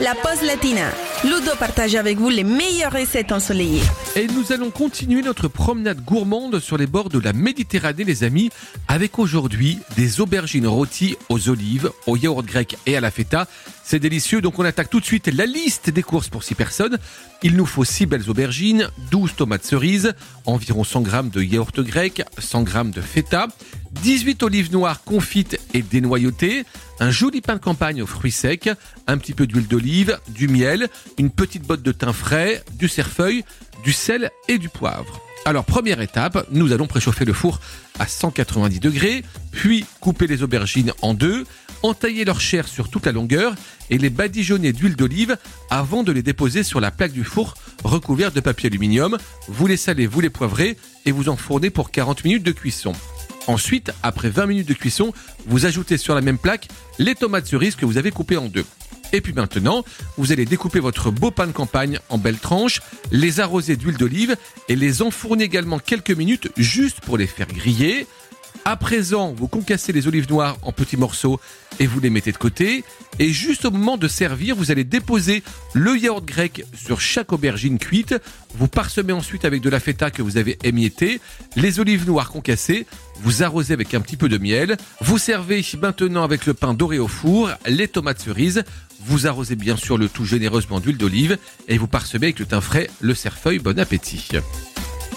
la pause latina. Ludo partage avec vous les meilleures recettes ensoleillées. Et nous allons continuer notre promenade gourmande sur les bords de la Méditerranée, les amis, avec aujourd'hui des aubergines rôties aux olives, au yaourt grec et à la feta. C'est délicieux, donc on attaque tout de suite la liste des courses pour 6 personnes. Il nous faut 6 belles aubergines, 12 tomates cerises, environ 100 g de yaourt grec, 100 g de feta, 18 olives noires confites et dénoyautées, un joli pain de campagne aux fruits secs, un petit peu d'huile d'olive, du miel, une petite botte de thym frais, du cerfeuil, du sel et du poivre. Alors première étape, nous allons préchauffer le four à 190 degrés, puis couper les aubergines en deux, entailler leur chair sur toute la longueur et les badigeonner d'huile d'olive avant de les déposer sur la plaque du four recouverte de papier aluminium. Vous les salez, vous les poivrez et vous enfournez pour 40 minutes de cuisson. Ensuite, après 20 minutes de cuisson, vous ajoutez sur la même plaque les tomates cerises que vous avez coupées en deux. Et puis maintenant, vous allez découper votre beau pain de campagne en belles tranches, les arroser d'huile d'olive et les enfourner également quelques minutes juste pour les faire griller. À présent, vous concassez les olives noires en petits morceaux et vous les mettez de côté. Et juste au moment de servir, vous allez déposer le yaourt grec sur chaque aubergine cuite. Vous parsemez ensuite avec de la feta que vous avez émiettée, les olives noires concassées. Vous arrosez avec un petit peu de miel. Vous servez maintenant avec le pain doré au four, les tomates cerises. Vous arrosez bien sûr le tout généreusement d'huile d'olive et vous parsemez avec le thym frais, le cerfeuil. Bon appétit.